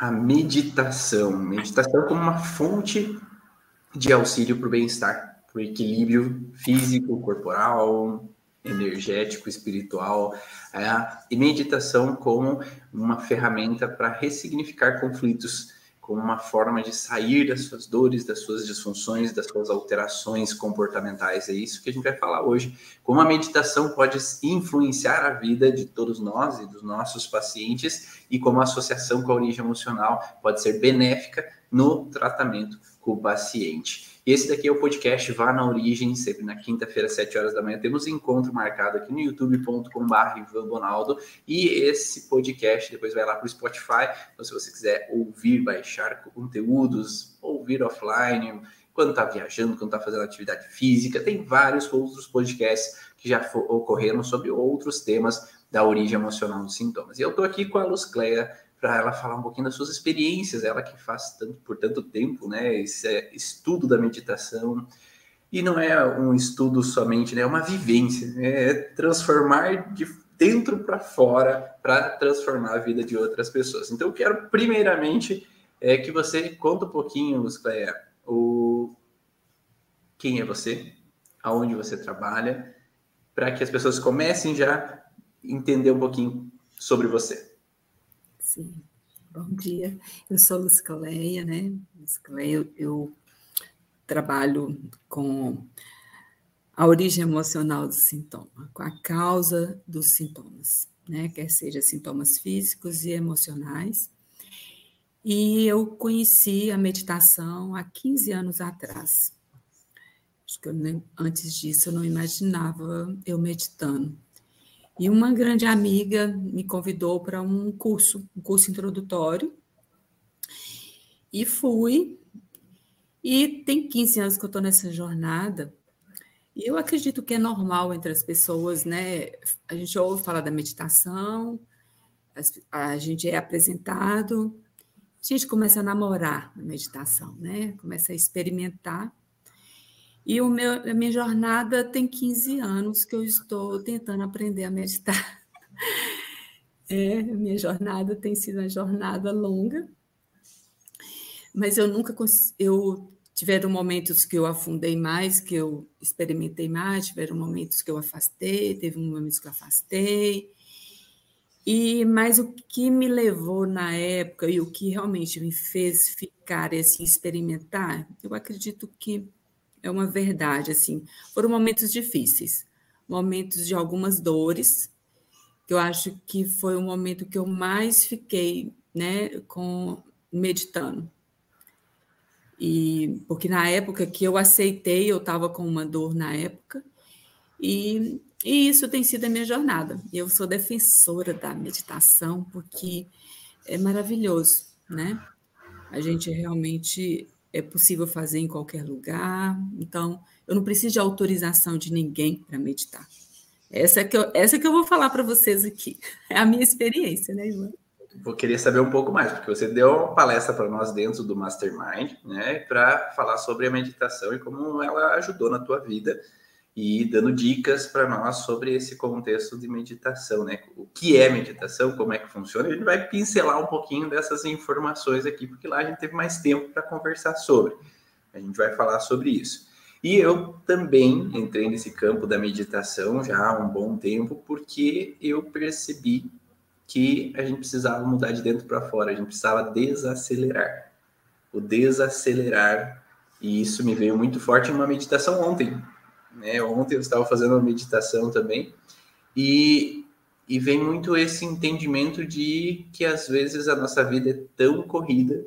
a meditação. Meditação como uma fonte de auxílio para o bem-estar, para o equilíbrio físico, corporal, energético, espiritual, é, e meditação como uma ferramenta para ressignificar conflitos, como uma forma de sair das suas dores, das suas disfunções, das suas alterações comportamentais. É isso que a gente vai falar hoje. Como a meditação pode influenciar a vida de todos nós e dos nossos pacientes e como a associação com a origem emocional pode ser benéfica no tratamento com o paciente. E esse daqui é o podcast Vá na Origem, sempre na quinta-feira, às 7 horas da manhã. Temos encontro marcado aqui no youtube.com.br Ivan Bonaldo. E esse podcast depois vai lá para o Spotify. Então, se você quiser ouvir, baixar conteúdos, ouvir offline, quando está viajando, quando está fazendo atividade física, tem vários outros podcasts que já ocorreram sobre outros temas da origem emocional dos sintomas. E eu estou aqui com a Luz Cleia para ela falar um pouquinho das suas experiências, ela que faz tanto, por tanto tempo, né, esse é estudo da meditação, e não é um estudo somente, né, é uma vivência, né, é transformar de dentro para fora para transformar a vida de outras pessoas. Então eu quero primeiramente é que você conta um pouquinho, Cleia, o quem é você, aonde você trabalha, para que as pessoas comecem já a entender um pouquinho sobre você. Sim. Bom dia, eu sou Lucicleia, né? Lucicleia, eu, eu trabalho com a origem emocional do sintoma, com a causa dos sintomas, né? Quer seja sintomas físicos e emocionais. E eu conheci a meditação há 15 anos atrás. Acho que eu, antes disso eu não imaginava eu meditando. E uma grande amiga me convidou para um curso, um curso introdutório. E fui. E tem 15 anos que eu estou nessa jornada. E eu acredito que é normal entre as pessoas, né? A gente ouve falar da meditação, a gente é apresentado, a gente começa a namorar a meditação, né? Começa a experimentar. E o meu, a minha jornada tem 15 anos que eu estou tentando aprender a meditar. É, minha jornada tem sido uma jornada longa, mas eu nunca eu tiveram momentos que eu afundei mais, que eu experimentei mais, tiveram momentos que eu afastei, teve momentos que eu afastei. E mas o que me levou na época e o que realmente me fez ficar assim experimentar, eu acredito que é uma verdade, assim. Foram momentos difíceis, momentos de algumas dores, que eu acho que foi o momento que eu mais fiquei, né, com meditando. E porque na época que eu aceitei, eu estava com uma dor na época, e, e isso tem sido a minha jornada. Eu sou defensora da meditação porque é maravilhoso, né? A gente realmente é possível fazer em qualquer lugar. Então, eu não preciso de autorização de ninguém para meditar. Essa é que eu, essa que eu vou falar para vocês aqui. É a minha experiência, né, Ivan? Vou querer saber um pouco mais, porque você deu uma palestra para nós dentro do Mastermind, né, para falar sobre a meditação e como ela ajudou na tua vida e dando dicas para nós sobre esse contexto de meditação, né? O que é meditação, como é que funciona. A gente vai pincelar um pouquinho dessas informações aqui, porque lá a gente teve mais tempo para conversar sobre. A gente vai falar sobre isso. E eu também entrei nesse campo da meditação já há um bom tempo, porque eu percebi que a gente precisava mudar de dentro para fora, a gente precisava desacelerar. O desacelerar, e isso me veio muito forte em uma meditação ontem, né? Ontem eu estava fazendo uma meditação também e, e vem muito esse entendimento de que às vezes a nossa vida é tão corrida,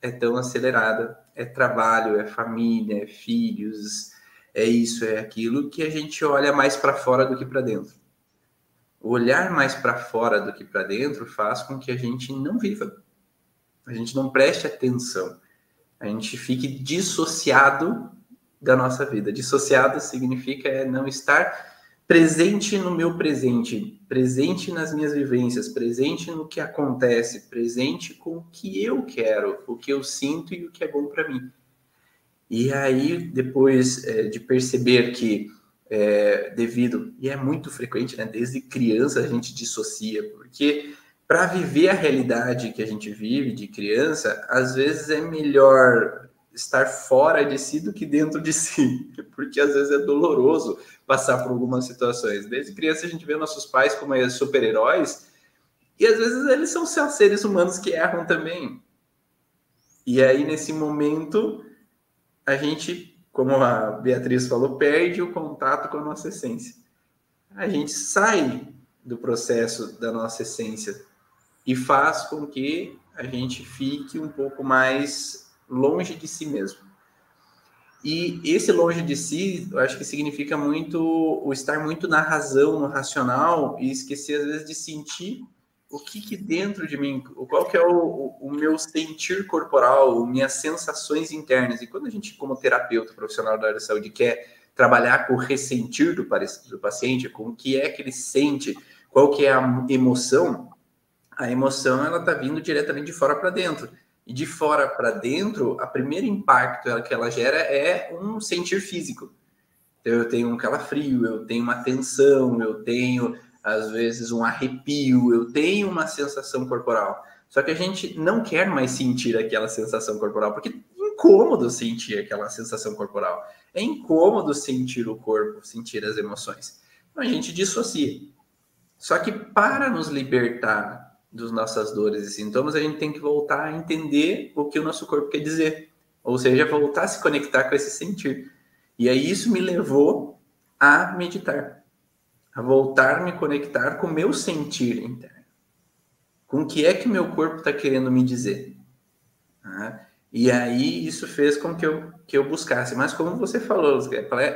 é tão acelerada, é trabalho, é família, é filhos, é isso, é aquilo, que a gente olha mais para fora do que para dentro. Olhar mais para fora do que para dentro faz com que a gente não viva, a gente não preste atenção, a gente fique dissociado da nossa vida. Dissociado significa é não estar presente no meu presente, presente nas minhas vivências, presente no que acontece, presente com o que eu quero, o que eu sinto e o que é bom para mim. E aí, depois é, de perceber que, é, devido, e é muito frequente, né, desde criança a gente dissocia, porque para viver a realidade que a gente vive de criança, às vezes é melhor estar fora de si do que dentro de si, porque às vezes é doloroso passar por algumas situações. Desde criança a gente vê nossos pais como super-heróis e às vezes eles são seres humanos que erram também. E aí nesse momento a gente, como a Beatriz falou, perde o contato com a nossa essência. A gente sai do processo da nossa essência e faz com que a gente fique um pouco mais longe de si mesmo. E esse longe de si, eu acho que significa muito o estar muito na razão, no racional e esquecer às vezes de sentir o que, que dentro de mim, qual que é o, o, meu sentir corporal, minhas sensações internas. E quando a gente, como terapeuta profissional da área da saúde, quer trabalhar com o ressentir do, do paciente, com o que é que ele sente, qual que é a emoção, a emoção ela está vindo diretamente de fora para dentro. E de fora para dentro, o primeiro impacto que ela gera é um sentir físico. Então, eu tenho um calafrio, eu tenho uma tensão, eu tenho às vezes um arrepio, eu tenho uma sensação corporal. Só que a gente não quer mais sentir aquela sensação corporal, porque é incômodo sentir aquela sensação corporal. É incômodo sentir o corpo, sentir as emoções. Então a gente dissocia. Só que para nos libertar das nossas dores e sintomas, a gente tem que voltar a entender o que o nosso corpo quer dizer. Ou seja, voltar a se conectar com esse sentir. E aí isso me levou a meditar a voltar a me conectar com o meu sentir interno. Com o que é que meu corpo está querendo me dizer. Né? E aí isso fez com que eu, que eu buscasse. Mas como você falou,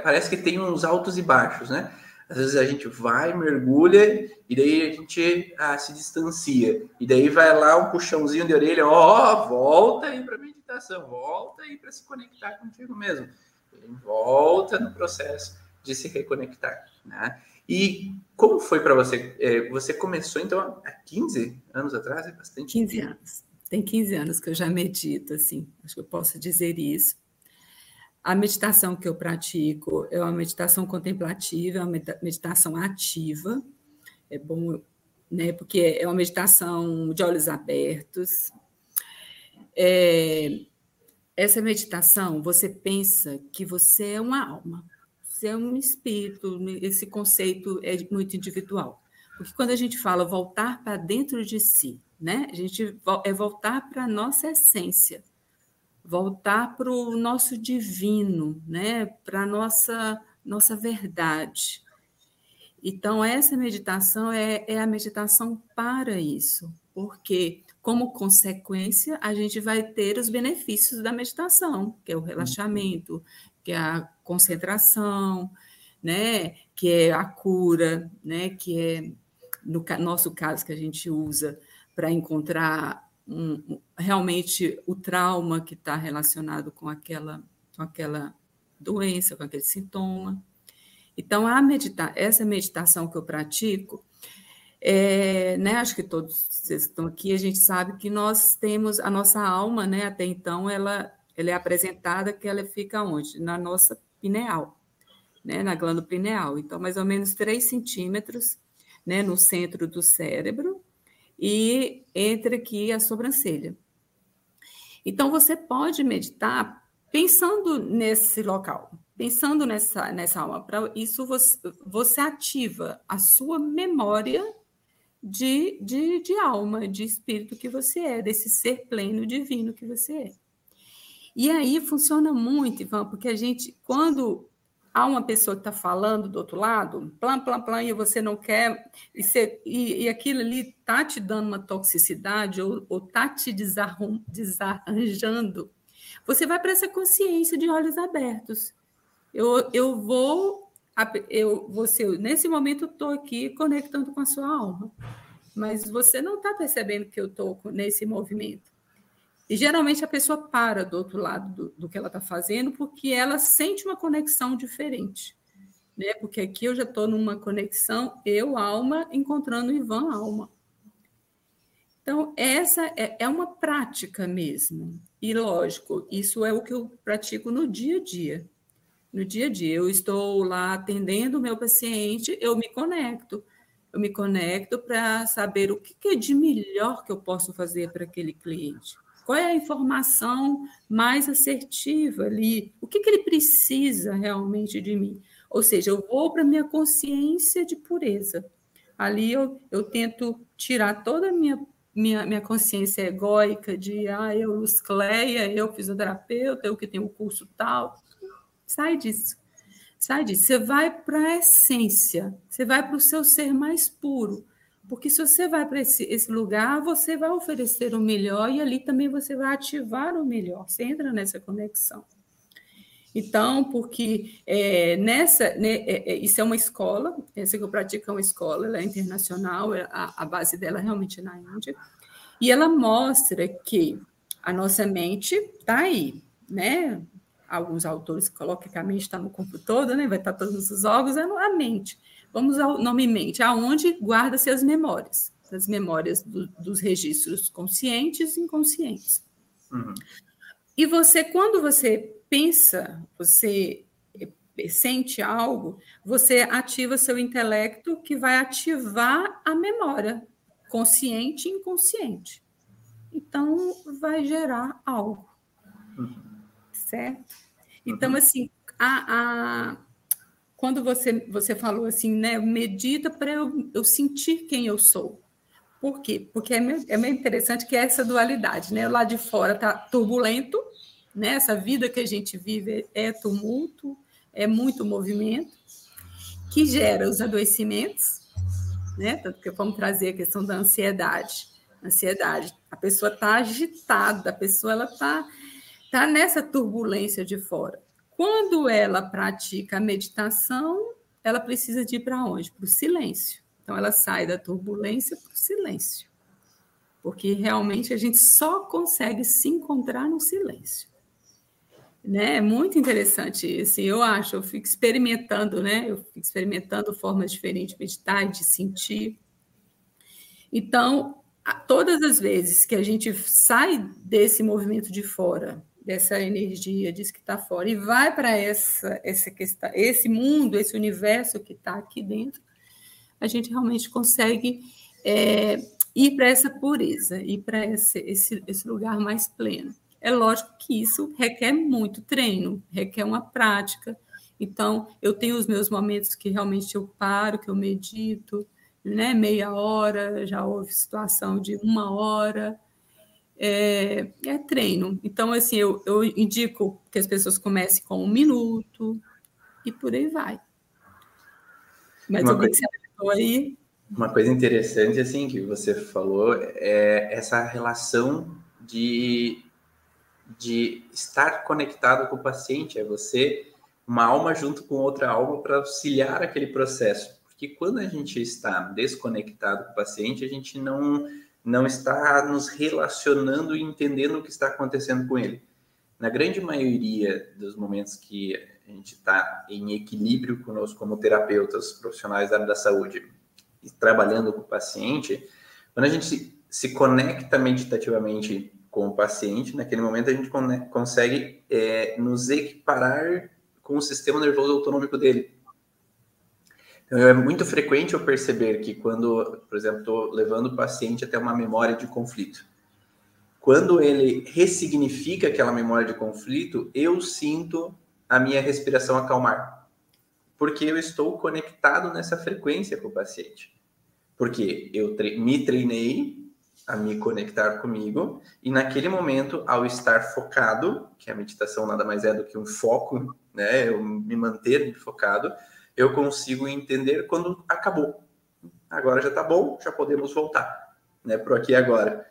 parece que tem uns altos e baixos, né? Às vezes a gente vai, mergulha, e daí a gente ah, se distancia. E daí vai lá um puxãozinho de orelha, ó, oh, volta aí para meditação, volta aí para se conectar contigo mesmo. Volta no processo de se reconectar, né? E como foi para você? É, você começou, então, há 15 anos atrás? É bastante 15 tempo. anos. Tem 15 anos que eu já medito, assim, acho que eu posso dizer isso. A meditação que eu pratico é uma meditação contemplativa, é uma meditação ativa. É bom, né? Porque é uma meditação de olhos abertos. É, essa meditação, você pensa que você é uma alma é um espírito, esse conceito é muito individual. Porque quando a gente fala voltar para dentro de si, né? A gente é voltar para a nossa essência, voltar para o nosso divino, né? Para a nossa, nossa verdade. Então, essa meditação é, é a meditação para isso, porque, como consequência, a gente vai ter os benefícios da meditação, que é o relaxamento, que é a concentração, né, que é a cura, né, que é no nosso caso que a gente usa para encontrar um, realmente o trauma que está relacionado com aquela, com aquela doença, com aquele sintoma. Então, a medita essa meditação que eu pratico, é, né, acho que todos vocês estão aqui, a gente sabe que nós temos a nossa alma, né, até então, ela, ela é apresentada que ela fica onde? Na nossa pineal, né, na glândula pineal. Então, mais ou menos 3 centímetros né, no centro do cérebro e entre aqui a sobrancelha. Então, você pode meditar pensando nesse local, pensando nessa, nessa alma. Para isso, você, você ativa a sua memória de, de, de alma, de espírito que você é, desse ser pleno divino que você é. E aí funciona muito, Ivan, porque a gente, quando há uma pessoa que está falando do outro lado, plan, plan, plan, e você não quer, e, você, e, e aquilo ali está te dando uma toxicidade ou está te desarrum, desarranjando, você vai para essa consciência de olhos abertos. Eu, eu vou, eu, você, nesse momento, estou aqui conectando com a sua alma, mas você não está percebendo que eu estou nesse movimento. E geralmente a pessoa para do outro lado do, do que ela está fazendo porque ela sente uma conexão diferente. Né? Porque aqui eu já estou numa conexão eu, alma, encontrando Ivan, alma. Então, essa é, é uma prática mesmo. E, lógico, isso é o que eu pratico no dia a dia. No dia a dia, eu estou lá atendendo o meu paciente, eu me conecto. eu me conecto para saber o que é de melhor que eu posso fazer para aquele cliente. Qual é a informação mais assertiva ali? O que, que ele precisa realmente de mim? Ou seja, eu vou para a minha consciência de pureza. Ali eu, eu tento tirar toda a minha, minha, minha consciência egóica de ah, eu, Luz Cleia, eu fisioterapeuta, eu que tenho o curso tal. Sai disso. Sai disso. Você vai para a essência, você vai para o seu ser mais puro. Porque se você vai para esse, esse lugar, você vai oferecer o melhor e ali também você vai ativar o melhor. Você entra nessa conexão. Então, porque é, nessa, né, é, é, isso é uma escola, essa que eu pratico é uma escola, ela é internacional, é, a, a base dela é realmente na Índia, e ela mostra que a nossa mente está aí, né? Alguns autores colocam que a mente está no corpo todo, né? Vai estar tá todos os órgãos, é a mente. Vamos ao nome mente, aonde guarda-se as memórias, as memórias do, dos registros conscientes e inconscientes. Uhum. E você, quando você pensa, você sente algo, você ativa seu intelecto que vai ativar a memória, consciente e inconsciente. Então, vai gerar algo. Uhum. Certo? Então, uhum. assim, a, a, quando você, você falou assim, né, medita para eu, eu sentir quem eu sou. Por quê? Porque é meio, é meio interessante que é essa dualidade, né? Lá de fora está turbulento, né? Essa vida que a gente vive é tumulto, é muito movimento, que gera os adoecimentos, né? Tanto que vamos trazer a questão da ansiedade. Ansiedade, a pessoa está agitada, a pessoa ela está tá nessa turbulência de fora. Quando ela pratica a meditação, ela precisa de ir para onde? Para o silêncio. Então, ela sai da turbulência para o silêncio. Porque realmente a gente só consegue se encontrar no silêncio né? É muito interessante, assim, eu acho, eu fico experimentando, né? Eu fico experimentando formas diferentes de meditar, de sentir. Então, todas as vezes que a gente sai desse movimento de fora, dessa energia, diz que está fora, e vai para essa, essa questão, esse mundo, esse universo que está aqui dentro, a gente realmente consegue é, ir para essa pureza, ir para esse, esse, esse lugar mais pleno. É lógico que isso requer muito treino, requer uma prática. Então, eu tenho os meus momentos que realmente eu paro, que eu medito, né? meia hora, já houve situação de uma hora. É, é treino. Então, assim, eu, eu indico que as pessoas comecem com um minuto e por aí vai. Mas uma o que você falou aí? Uma coisa interessante, assim, que você falou é essa relação de de estar conectado com o paciente, é você, uma alma junto com outra alma para auxiliar aquele processo. Porque quando a gente está desconectado com o paciente, a gente não, não está nos relacionando e entendendo o que está acontecendo com ele. Na grande maioria dos momentos que a gente está em equilíbrio conosco como terapeutas profissionais da área da saúde e trabalhando com o paciente, quando a gente se, se conecta meditativamente com o paciente, naquele momento a gente consegue é, nos equiparar com o sistema nervoso autonômico dele. É muito frequente eu perceber que quando, por exemplo, estou levando o paciente até uma memória de conflito, quando ele ressignifica aquela memória de conflito, eu sinto a minha respiração acalmar, porque eu estou conectado nessa frequência com o paciente. Porque eu tre me treinei a me conectar comigo e naquele momento, ao estar focado, que a meditação nada mais é do que um foco, né, eu me manter focado, eu consigo entender quando acabou. Agora já está bom, já podemos voltar, né, pro aqui e agora.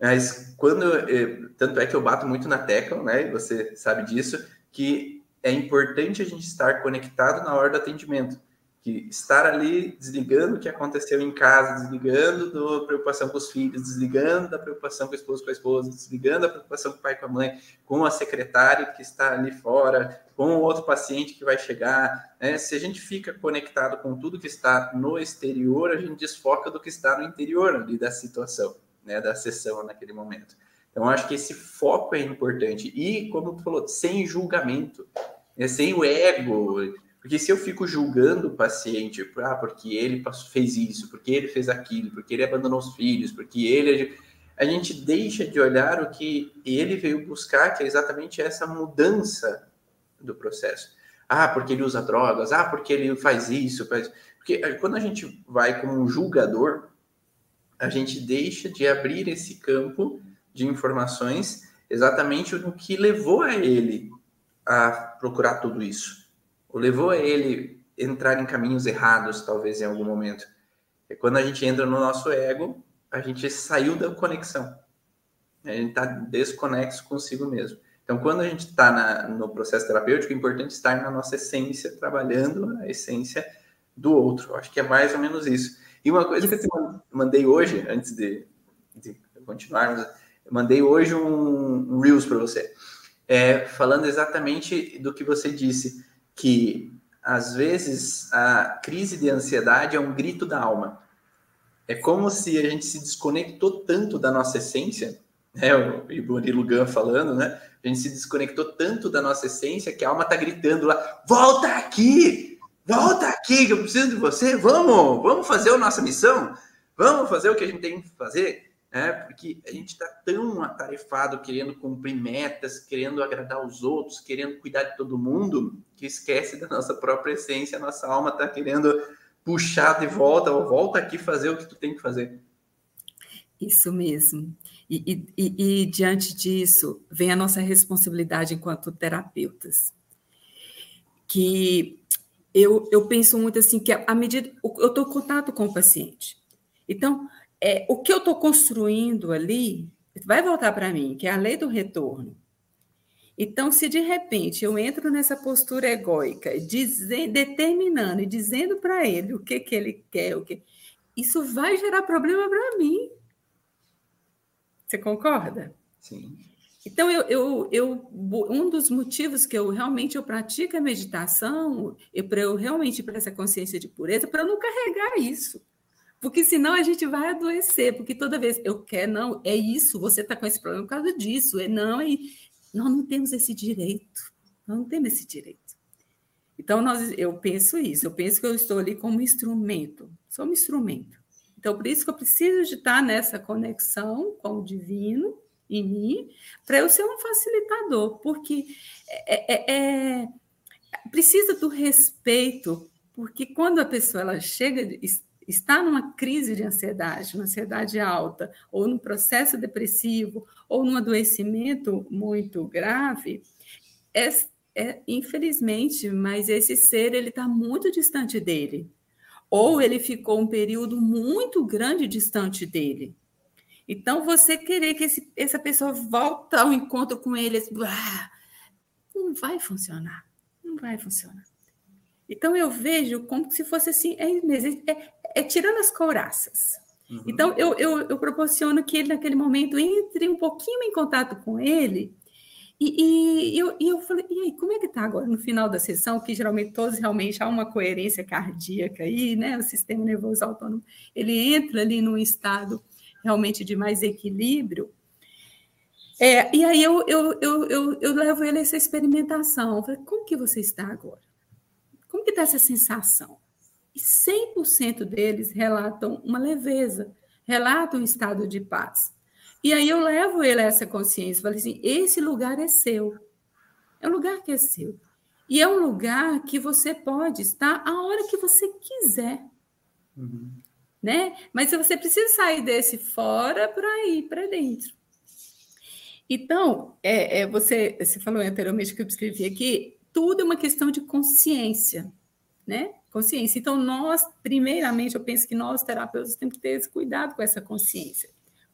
Mas quando, eu, tanto é que eu bato muito na tecla, né, você sabe disso, que é importante a gente estar conectado na hora do atendimento que estar ali desligando o que aconteceu em casa, desligando da preocupação com os filhos, desligando da preocupação com o esposo, com a esposa, desligando da preocupação com o pai, com a mãe, com a secretária que está ali fora, com outro paciente que vai chegar. Né? Se a gente fica conectado com tudo que está no exterior, a gente desfoca do que está no interior ali da situação, né? da sessão naquele momento. Então, acho que esse foco é importante. E, como tu falou, sem julgamento, né? sem o ego, Porque se eu fico julgando o paciente, ah, porque ele fez isso, porque ele fez aquilo, porque ele abandonou os filhos, porque ele. A gente deixa de olhar o que ele veio buscar, que é exatamente essa mudança do processo. Ah, porque ele usa drogas, ah, porque ele faz isso, faz. Porque quando a gente vai como um julgador, a gente deixa de abrir esse campo de informações exatamente no que levou a ele a procurar tudo isso. O levou a ele entrar em caminhos errados, talvez em algum momento. É quando a gente entra no nosso ego, a gente saiu da conexão. A gente está desconexo consigo mesmo. Então, quando a gente está no processo terapêutico, é importante estar na nossa essência, trabalhando a essência do outro. Acho que é mais ou menos isso. E uma coisa que eu te mandei hoje, antes de, de continuarmos, eu mandei hoje um, um Reels para você, é, falando exatamente do que você disse, que às vezes a crise de ansiedade é um grito da alma. É como se a gente se desconectou tanto da nossa essência, né? O Iborilo Gun falando, né? A gente se desconectou tanto da nossa essência que a alma está gritando lá: volta aqui! Volta aqui, que eu preciso de você. Vamos, vamos fazer a nossa missão. Vamos fazer o que a gente tem que fazer. É, porque a gente está tão atarefado querendo cumprir metas, querendo agradar os outros, querendo cuidar de todo mundo, que esquece da nossa própria essência, a nossa alma está querendo puxar de volta, ou volta aqui fazer o que tu tem que fazer. Isso mesmo. E, e, e, diante disso, vem a nossa responsabilidade enquanto terapeutas. Que eu, eu penso muito assim que à medida eu estou em contato com o paciente. Então, é, o que eu estou construindo ali vai voltar para mim, que é a lei do retorno. Então, se de repente eu entro nessa postura egóica, dizendo, determinando e dizendo para ele o que, que ele quer, o que isso vai gerar problema para mim. Você concorda? Sim. Então, eu, eu, eu, um dos motivos que eu realmente eu pratico a meditação, é para eu realmente para essa consciência de pureza, para eu não carregar isso. Porque senão a gente vai adoecer, porque toda vez eu quero, não, é isso, você está com esse problema por causa disso, é não, é, nós não temos esse direito, nós não temos esse direito. Então, nós, eu penso isso, eu penso que eu estou ali como instrumento, sou um instrumento. Então, por isso que eu preciso de estar nessa conexão com o divino, em mim para eu ser um facilitador, porque é, é, é, precisa do respeito, porque quando a pessoa ela chega, está numa crise de ansiedade, uma ansiedade alta, ou num processo depressivo, ou num adoecimento muito grave, é, é infelizmente, mas esse ser ele está muito distante dele, ou ele ficou um período muito grande distante dele. Então, você querer que esse, essa pessoa volte ao encontro com ele, ah, não vai funcionar. Não vai funcionar. Então, eu vejo como se fosse assim, é, é, é tirando as couraças. Uhum. Então, eu, eu, eu, proporciono que ele, naquele momento, entre um pouquinho em contato com ele. E, e, eu, e eu falei, e aí, como é que está agora no final da sessão? Que geralmente todos realmente há uma coerência cardíaca aí, né? O sistema nervoso autônomo, ele entra ali num estado realmente de mais equilíbrio. É, e aí eu, eu, eu, eu, eu levo ele a essa experimentação. Eu falei, como que você está agora? Como que está essa sensação? E 100% deles relatam uma leveza, relatam um estado de paz. E aí eu levo ele a essa consciência, falei assim, esse lugar é seu. É um lugar que é seu. E é um lugar que você pode estar a hora que você quiser. Uhum né? Mas você precisa sair desse fora para ir para dentro. Então, é, é, você, você falou anteriormente que eu escrevi aqui, tudo é uma questão de consciência, né? Consciência. Então, nós, primeiramente, eu penso que nós, terapeutas, temos que ter esse cuidado com essa consciência.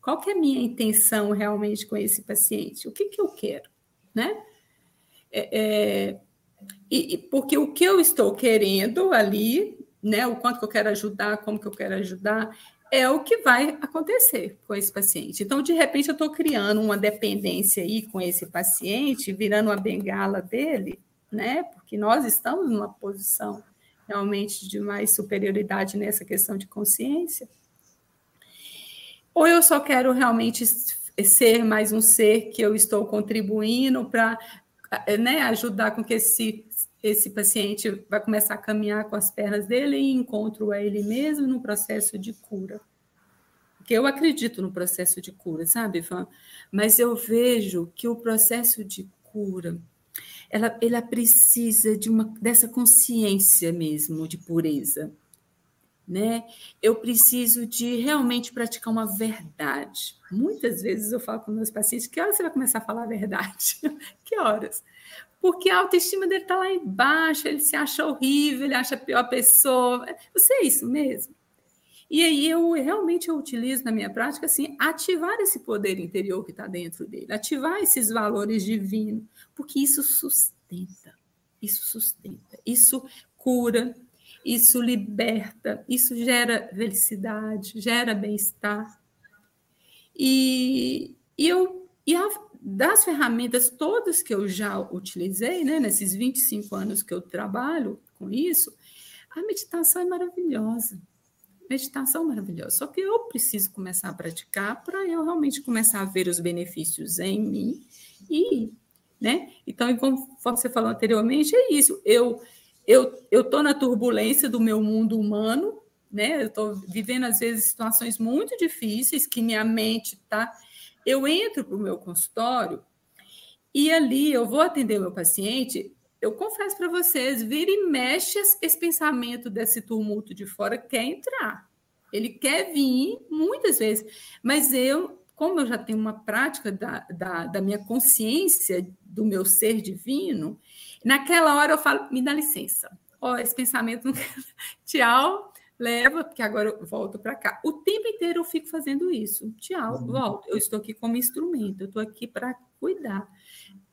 Qual que é a minha intenção realmente com esse paciente? O que, que eu quero, né? É, é, e, porque o que eu estou querendo ali né, o quanto que eu quero ajudar, como que eu quero ajudar, é o que vai acontecer com esse paciente. Então, de repente, eu estou criando uma dependência aí com esse paciente, virando uma bengala dele, né? Porque nós estamos numa posição realmente de mais superioridade nessa questão de consciência. Ou eu só quero realmente ser mais um ser que eu estou contribuindo para né, ajudar com que esse esse paciente vai começar a caminhar com as pernas dele e encontro a ele mesmo no processo de cura. Porque eu acredito no processo de cura, sabe, Ivan? Mas eu vejo que o processo de cura, ela, ela precisa de uma dessa consciência mesmo de pureza né? Eu preciso de realmente praticar uma verdade. Muitas vezes eu falo com meus pacientes: que horas você vai começar a falar a verdade? que horas? Porque a autoestima dele está lá embaixo, ele se acha horrível, ele acha a pior pessoa. Você é isso mesmo? E aí eu realmente eu utilizo na minha prática assim, ativar esse poder interior que está dentro dele, ativar esses valores divinos, porque isso sustenta, isso sustenta, isso cura, isso liberta, isso gera felicidade, gera bem-estar. E, e, eu, e a, das ferramentas todas que eu já utilizei, né, nesses 25 anos que eu trabalho com isso, a meditação é maravilhosa. Meditação maravilhosa. Só que eu preciso começar a praticar para eu realmente começar a ver os benefícios em mim e, né? Então, como você falou anteriormente, é isso. Eu eu estou na turbulência do meu mundo humano, né? Eu estou vivendo, às vezes, situações muito difíceis que minha mente está. Eu entro para o meu consultório e ali eu vou atender meu paciente. Eu confesso para vocês, vira e mexe esse pensamento desse tumulto de fora, quer entrar. Ele quer vir muitas vezes, mas eu, como eu já tenho uma prática da, da, da minha consciência, do meu ser divino, Naquela hora eu falo, me dá licença. Ó, oh, esse pensamento. Tchau, leva, porque agora eu volto para cá. O tempo inteiro eu fico fazendo isso. Tchau, uhum. volto. Eu estou aqui como instrumento, eu estou aqui para cuidar.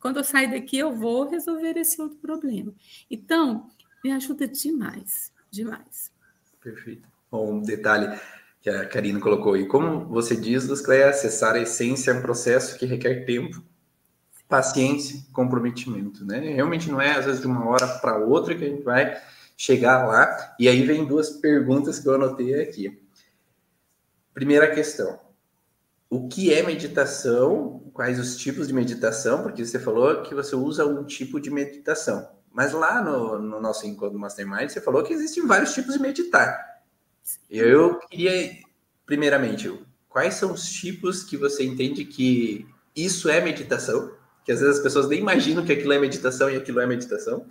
Quando eu sair daqui, eu vou resolver esse outro problema. Então, me ajuda demais, demais. Perfeito. Bom, um detalhe que a Karina colocou aí. Como você diz, Luzcleia, acessar a essência é um processo que requer tempo paciência, comprometimento, né? Realmente não é às vezes de uma hora para outra que a gente vai chegar lá. E aí vem duas perguntas que eu anotei aqui. Primeira questão: o que é meditação? Quais os tipos de meditação? Porque você falou que você usa um tipo de meditação. Mas lá no, no nosso encontro Mastermind, você falou que existem vários tipos de meditar. Eu queria, primeiramente, quais são os tipos que você entende que isso é meditação? Que às vezes as pessoas nem imaginam que aquilo é meditação e aquilo é meditação.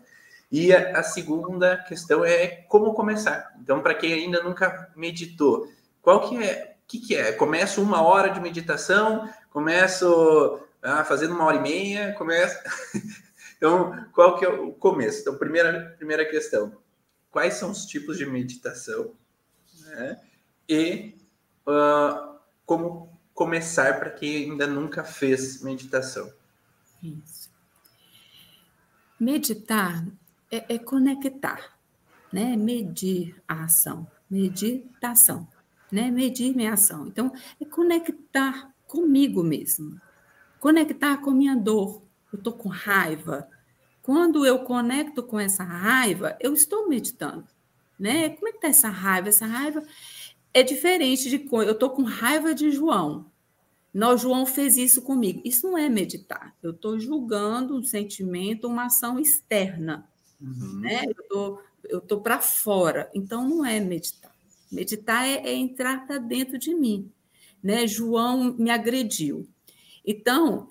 E a, a segunda questão é como começar. Então, para quem ainda nunca meditou, qual que é? O que, que é? Começo uma hora de meditação, começo ah, fazendo uma hora e meia, começo. então, qual que é o começo? Então, primeira, primeira questão: quais são os tipos de meditação? Né? E uh, como começar para quem ainda nunca fez meditação? Isso. Meditar é, é conectar, né? Medir a ação, meditação, né? Medir minha ação. Então, é conectar comigo mesmo, conectar com minha dor. Eu estou com raiva. Quando eu conecto com essa raiva, eu estou meditando, né? Como é que está essa raiva? Essa raiva é diferente de eu estou com raiva de João. Nós, João fez isso comigo. Isso não é meditar. Eu estou julgando um sentimento, uma ação externa. Uhum. Né? Eu estou para fora. Então, não é meditar. Meditar é, é entrar para dentro de mim. Né? João me agrediu. Então,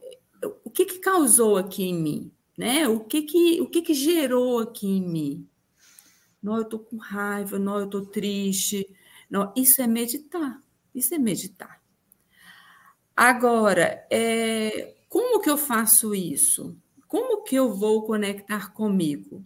o que, que causou aqui em mim? Né? O, que, que, o que, que gerou aqui em mim? Não, eu estou com raiva, não, eu estou triste. Não, isso é meditar. Isso é meditar. Agora, é, como que eu faço isso? Como que eu vou conectar comigo?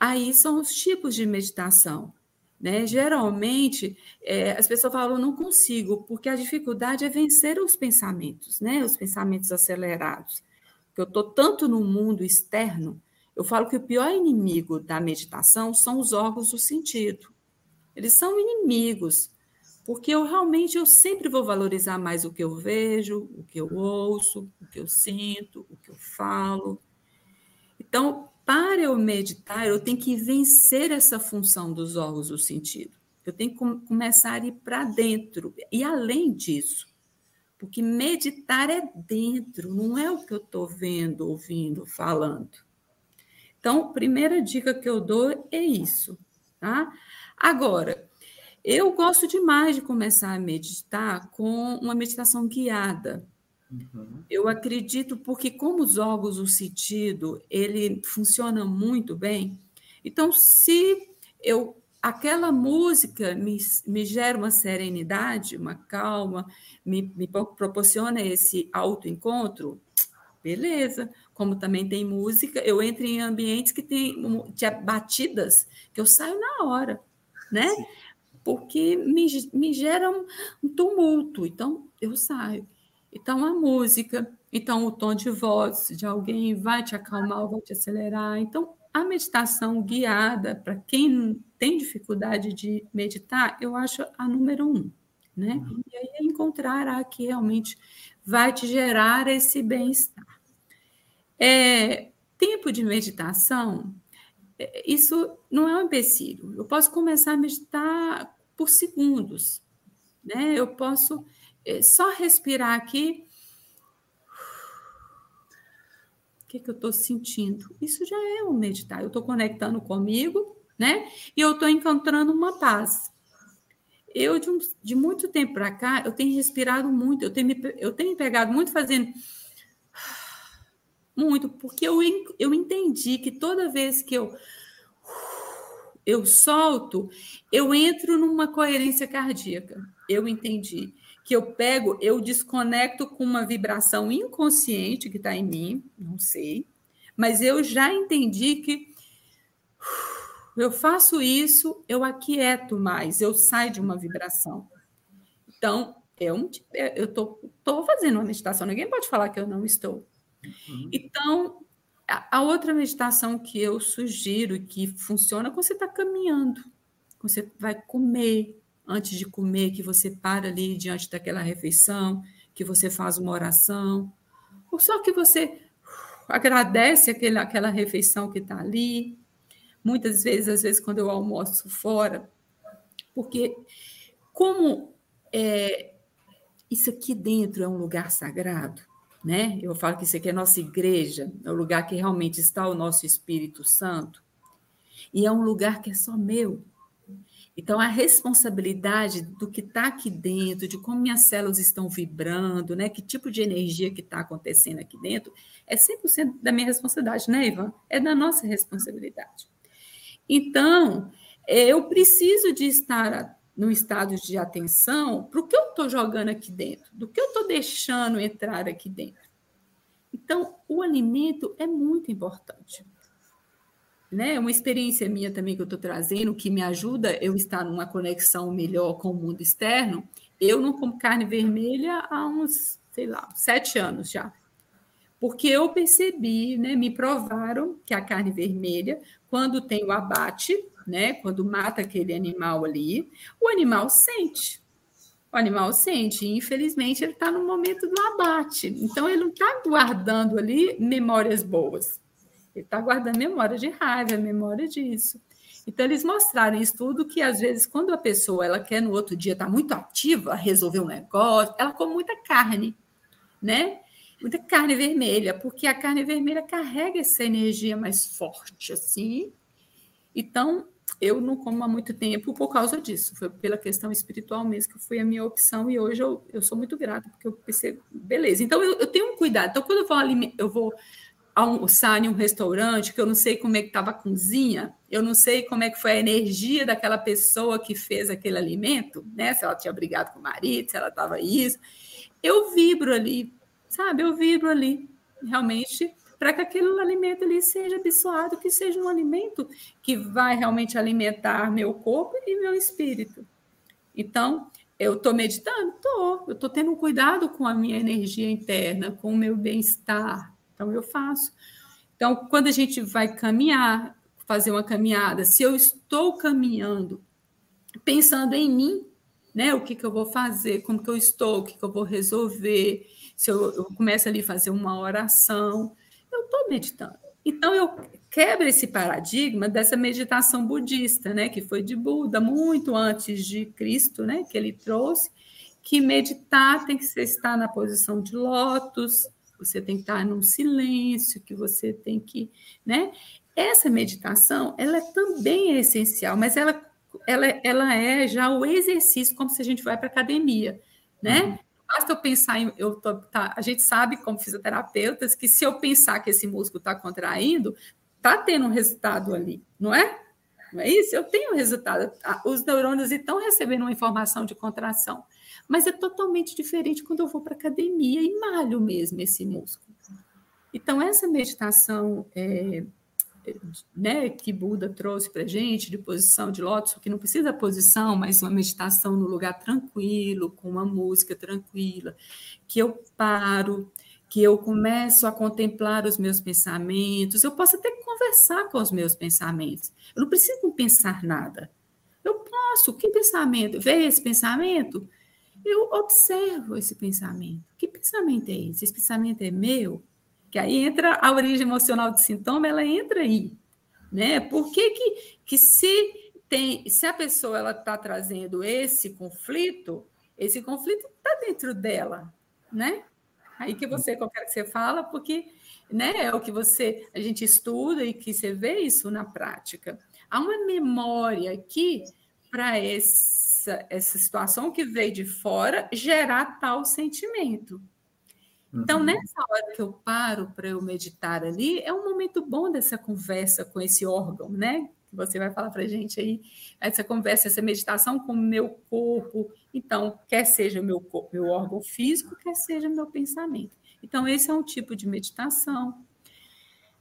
Aí são os tipos de meditação. Né? Geralmente, é, as pessoas falam, não consigo, porque a dificuldade é vencer os pensamentos, né? os pensamentos acelerados. Porque eu estou tanto no mundo externo, eu falo que o pior inimigo da meditação são os órgãos do sentido. Eles são inimigos, porque eu realmente eu sempre vou valorizar mais o que eu vejo, o que eu ouço, o que eu sinto, o que eu falo. Então, para eu meditar, eu tenho que vencer essa função dos órgãos do sentido. Eu tenho que começar a ir para dentro. E além disso, porque meditar é dentro, não é o que eu estou vendo, ouvindo, falando. Então, primeira dica que eu dou é isso, tá? Agora, eu gosto demais de começar a meditar com uma meditação guiada. Uhum. Eu acredito porque como os órgãos do sentido, ele funciona muito bem. Então, se eu aquela música me, me gera uma serenidade, uma calma, me, me proporciona esse autoencontro, beleza. Como também tem música, eu entro em ambientes que tem batidas que eu saio na hora, né? Sim. Porque me, me gera um, um tumulto, então eu saio. Então a música, então o tom de voz de alguém vai te acalmar ou vai te acelerar. Então a meditação guiada, para quem tem dificuldade de meditar, eu acho a número um. Né? Uhum. E aí encontrar a que realmente vai te gerar esse bem-estar. É, tempo de meditação, é, isso não é um empecilho. Eu posso começar a meditar por segundos. Né? Eu posso é, só respirar aqui O que, que eu estou sentindo? Isso já é um meditar. Eu estou conectando comigo, né? E eu estou encontrando uma paz. Eu, de, um, de muito tempo para cá, eu tenho respirado muito, eu tenho, me, eu tenho pegado muito fazendo. Muito, porque eu, eu entendi que toda vez que eu eu solto, eu entro numa coerência cardíaca. Eu entendi que eu pego, eu desconecto com uma vibração inconsciente que está em mim, não sei, mas eu já entendi que eu faço isso, eu aquieto mais, eu saio de uma vibração. Então, eu estou tô, tô fazendo uma meditação, ninguém pode falar que eu não estou. Uhum. Então, a, outra meditação que eu sugiro que funciona é quando você está caminhando, quando você vai comer, antes de comer, que você para ali diante daquela refeição, que você faz uma oração, ou só que você agradece aquele, aquela refeição que está ali. Muitas vezes, às vezes, quando eu almoço fora, porque como é, isso aqui dentro é um lugar sagrado, né? Eu falo que isso aqui é nossa igreja, é o lugar que realmente está o nosso Espírito Santo, e é um lugar que é só meu. Então, a responsabilidade do que está aqui dentro, de como minhas células estão vibrando, né? que tipo de energia que está acontecendo aqui dentro, é 100% da minha responsabilidade, né, Ivan? É da nossa responsabilidade. Então, eu preciso de estar no estado de atenção para o que eu estou jogando aqui dentro, do que eu estou deixando entrar aqui dentro. Então, o alimento é muito importante né, uma experiência minha também que eu estou trazendo, que me ajuda eu estar numa conexão melhor com o mundo externo. Eu não como carne vermelha há uns, sei lá, sete anos já. Porque eu percebi, né, me provaram que a carne vermelha, quando tem o abate, né, quando mata aquele animal ali, o animal sente. O animal sente, e infelizmente ele está no momento do abate. Então ele não está guardando ali memórias boas ele está guardando memória de raiva, memória disso. Então, eles mostraram isso tudo que, às vezes, quando a pessoa ela quer no outro dia estar tá muito ativa, resolver um negócio, ela come muita carne, né? Muita carne vermelha, porque a carne vermelha carrega essa energia mais forte, assim. Então, eu não como há muito tempo por causa disso. Foi pela questão espiritual mesmo que foi a minha opção. E hoje eu, eu sou muito grata, porque eu pensei, beleza. Então, eu, eu tenho um cuidado. Então, quando eu vou, eu vou almoçar em um restaurante, que eu não sei como é que estava a cozinha, eu não sei como é que foi a energia daquela pessoa que fez aquele alimento, né? Se ela tinha brigado com o marido, se ela estava isso. Eu vibro ali, sabe? Eu vibro ali, realmente, para que aquele alimento ali seja abençoado, que seja um alimento que vai realmente alimentar meu corpo e meu espírito. Então, eu estou meditando? Estou. Eu estou tendo cuidado com a minha energia interna, com o meu bem-estar, então, eu faço. Então, quando a gente vai caminhar, fazer uma caminhada, se eu estou caminhando pensando em mim, né? O que, que eu vou fazer, como que eu estou, o que, que eu vou resolver, se eu, eu começo ali a fazer uma oração, eu estou meditando. Então, eu quebro esse paradigma dessa meditação budista, né? Que foi de Buda, muito antes de Cristo, né? Que ele trouxe, que meditar tem que ser estar na posição de lótus, você tem que estar num silêncio, que você tem que, né? essa meditação, ela também é essencial, mas ela, ela, ela é já o exercício, como se a gente vai para academia, né? Uhum. Basta eu pensar em. Eu tô, tá, a gente sabe, como fisioterapeutas, que se eu pensar que esse músculo está contraindo, está tendo um resultado ali, não é? Não é isso? Eu tenho um resultado. Os neurônios estão recebendo uma informação de contração. Mas é totalmente diferente quando eu vou para academia e malho mesmo esse músculo. Então, essa meditação é, né, que Buda trouxe para a gente, de posição de lótus, que não precisa posição, mas uma meditação no lugar tranquilo, com uma música tranquila, que eu paro, que eu começo a contemplar os meus pensamentos, eu posso até conversar com os meus pensamentos, eu não preciso pensar nada. Eu posso, que pensamento? Vê esse pensamento? Eu observo esse pensamento. Que pensamento é esse? Esse pensamento é meu? Que aí entra a origem emocional do sintoma, ela entra aí, né? Por que que, que se tem, se a pessoa ela está trazendo esse conflito, esse conflito está dentro dela, né? Aí que você, qualquer que você fala, porque né, é o que você, a gente estuda e que você vê isso na prática. Há uma memória aqui para essa, essa situação que veio de fora gerar tal sentimento. Então, uhum. nessa hora que eu paro para eu meditar ali, é um momento bom dessa conversa com esse órgão, né? Que você vai falar para a gente aí, essa conversa, essa meditação com o meu corpo. Então, quer seja o meu, corpo, meu órgão físico, quer seja o meu pensamento. Então, esse é um tipo de meditação.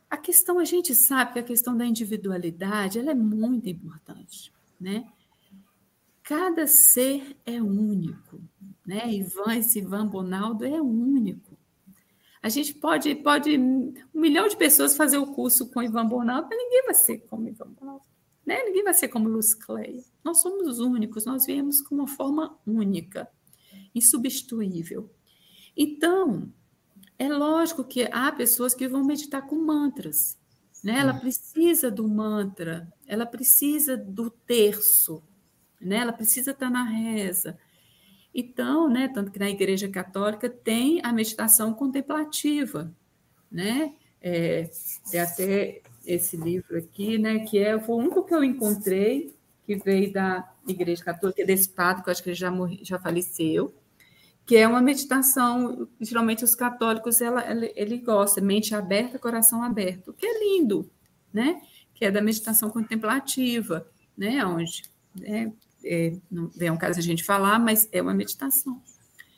A questão, a gente sabe que a questão da individualidade, ela é muito importante, né? Cada ser é único, né? Ivan, esse Ivan Bonaldo é único. A gente pode, pode um milhão de pessoas fazer o curso com Ivan Bonaldo, mas ninguém vai ser como Ivan Bonaldo. Né? Ninguém vai ser como Luz Cleia. Nós somos únicos, nós viemos com uma forma única, insubstituível. Então, é lógico que há pessoas que vão meditar com mantras. Né? Ela precisa do mantra, ela precisa do terço, né? ela precisa estar na reza. Então, né, tanto que na Igreja Católica tem a meditação contemplativa, né? É, tem até esse livro aqui, né, que é o único que eu encontrei que veio da Igreja Católica, desse padre, que eu acho que ele já, morri, já faleceu, que é uma meditação, geralmente os católicos, ela, ele, ele gosta, mente aberta, coração aberto, que é lindo, né? Que é da meditação contemplativa, né? Onde né, é, não vem um caso a gente falar, mas é uma meditação.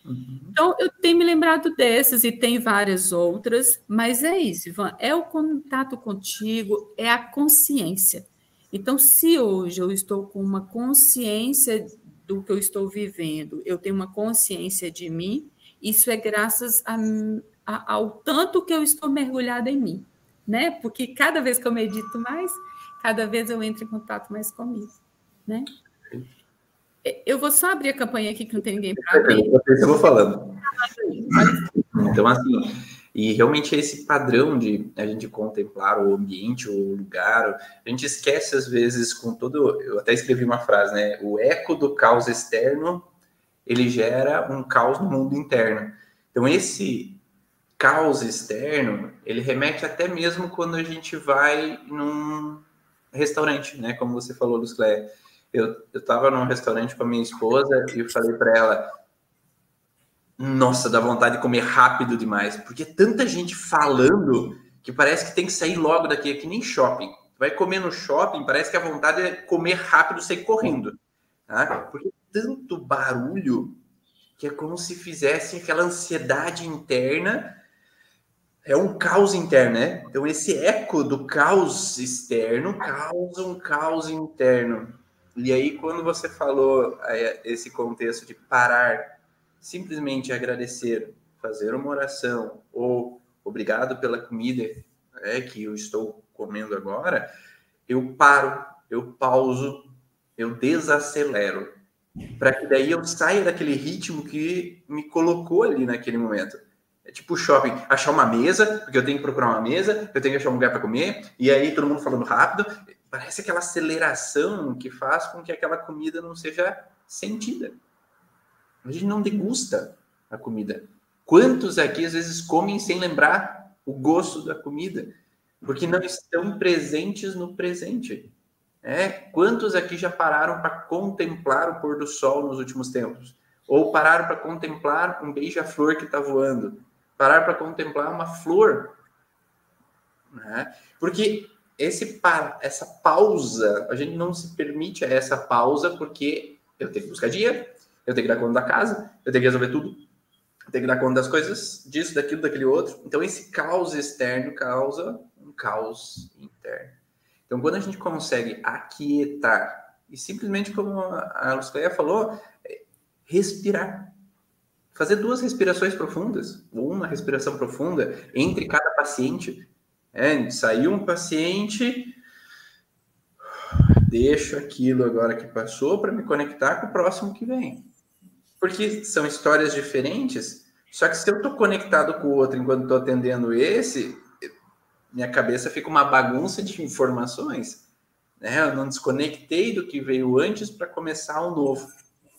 Uhum. Então, eu tenho me lembrado dessas e tem várias outras, mas é isso, Ivan, é o contato contigo, é a consciência. Então, se hoje eu estou com uma consciência do que eu estou vivendo, eu tenho uma consciência de mim, isso é graças a, a, ao tanto que eu estou mergulhada em mim, né? Porque cada vez que eu medito mais, cada vez eu entro em contato mais comigo, né? Eu vou só abrir a campanha aqui que não tem ninguém para abrir. Eu vou falando. Então, assim, e realmente é esse padrão de a gente contemplar o ambiente, o lugar, a gente esquece às vezes com todo. Eu até escrevi uma frase, né? O eco do caos externo ele gera um caos no mundo interno. Então, esse caos externo ele remete até mesmo quando a gente vai num restaurante, né? Como você falou, Luz Cléia eu, eu tava num restaurante com a minha esposa e eu falei para ela: Nossa, dá vontade de comer rápido demais, porque tanta gente falando que parece que tem que sair logo daqui, é que nem shopping. Vai comer no shopping, parece que a vontade é comer rápido, sair correndo. Tá? Porque tanto barulho que é como se fizesse aquela ansiedade interna. É um caos interno, né? Então, esse eco do caos externo causa um caos interno. E aí, quando você falou é, esse contexto de parar, simplesmente agradecer, fazer uma oração, ou obrigado pela comida é, que eu estou comendo agora, eu paro, eu pauso, eu desacelero, para que daí eu saia daquele ritmo que me colocou ali naquele momento. É tipo shopping, achar uma mesa, porque eu tenho que procurar uma mesa, eu tenho que achar um lugar para comer, e aí todo mundo falando rápido parece aquela aceleração que faz com que aquela comida não seja sentida. A gente não degusta a comida. Quantos aqui às vezes comem sem lembrar o gosto da comida? porque não estão presentes no presente. É, quantos aqui já pararam para contemplar o pôr do sol nos últimos tempos? Ou pararam para contemplar um beija-flor que está voando? Pararam para contemplar uma flor? Né? Porque esse, essa pausa, a gente não se permite essa pausa porque eu tenho que buscar dinheiro, eu tenho que dar conta da casa, eu tenho que resolver tudo, eu tenho que dar conta das coisas, disso, daquilo, daquele outro. Então, esse caos externo causa um caos interno. Então, quando a gente consegue aquietar, e simplesmente como a Lucélia falou, respirar. Fazer duas respirações profundas, ou uma respiração profunda entre cada paciente. É, saiu um paciente, deixo aquilo agora que passou para me conectar com o próximo que vem. Porque são histórias diferentes, só que se eu estou conectado com o outro enquanto estou atendendo esse, minha cabeça fica uma bagunça de informações. Né? Eu não desconectei do que veio antes para começar um novo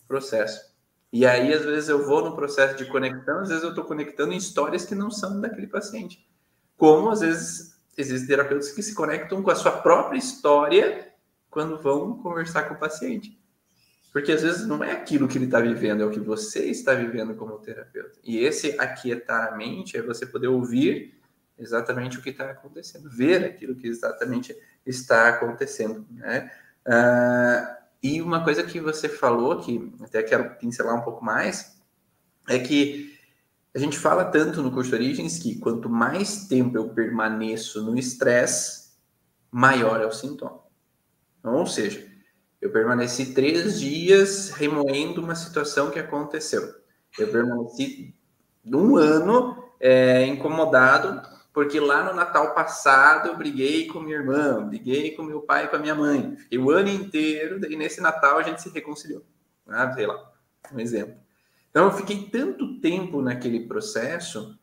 processo. E aí, às vezes, eu vou no processo de conexão, às vezes eu estou conectando em histórias que não são daquele paciente. Como, às vezes, existem terapeutas que se conectam com a sua própria história quando vão conversar com o paciente. Porque às vezes não é aquilo que ele está vivendo, é o que você está vivendo como terapeuta. E esse aquietar a mente é você poder ouvir exatamente o que está acontecendo, ver aquilo que exatamente está acontecendo, né? Uh, e uma coisa que você falou, que até quero pincelar um pouco mais, é que a gente fala tanto no curso Origens que quanto mais tempo eu permaneço no estresse, maior é o sintoma. Ou seja, eu permaneci três dias remoendo uma situação que aconteceu. Eu permaneci um ano é, incomodado porque lá no Natal passado eu briguei com minha irmã, briguei com meu pai e com a minha mãe. Fiquei o ano inteiro, daí nesse Natal a gente se reconciliou. Ah, sei lá, um exemplo. Então eu fiquei tanto tempo naquele processo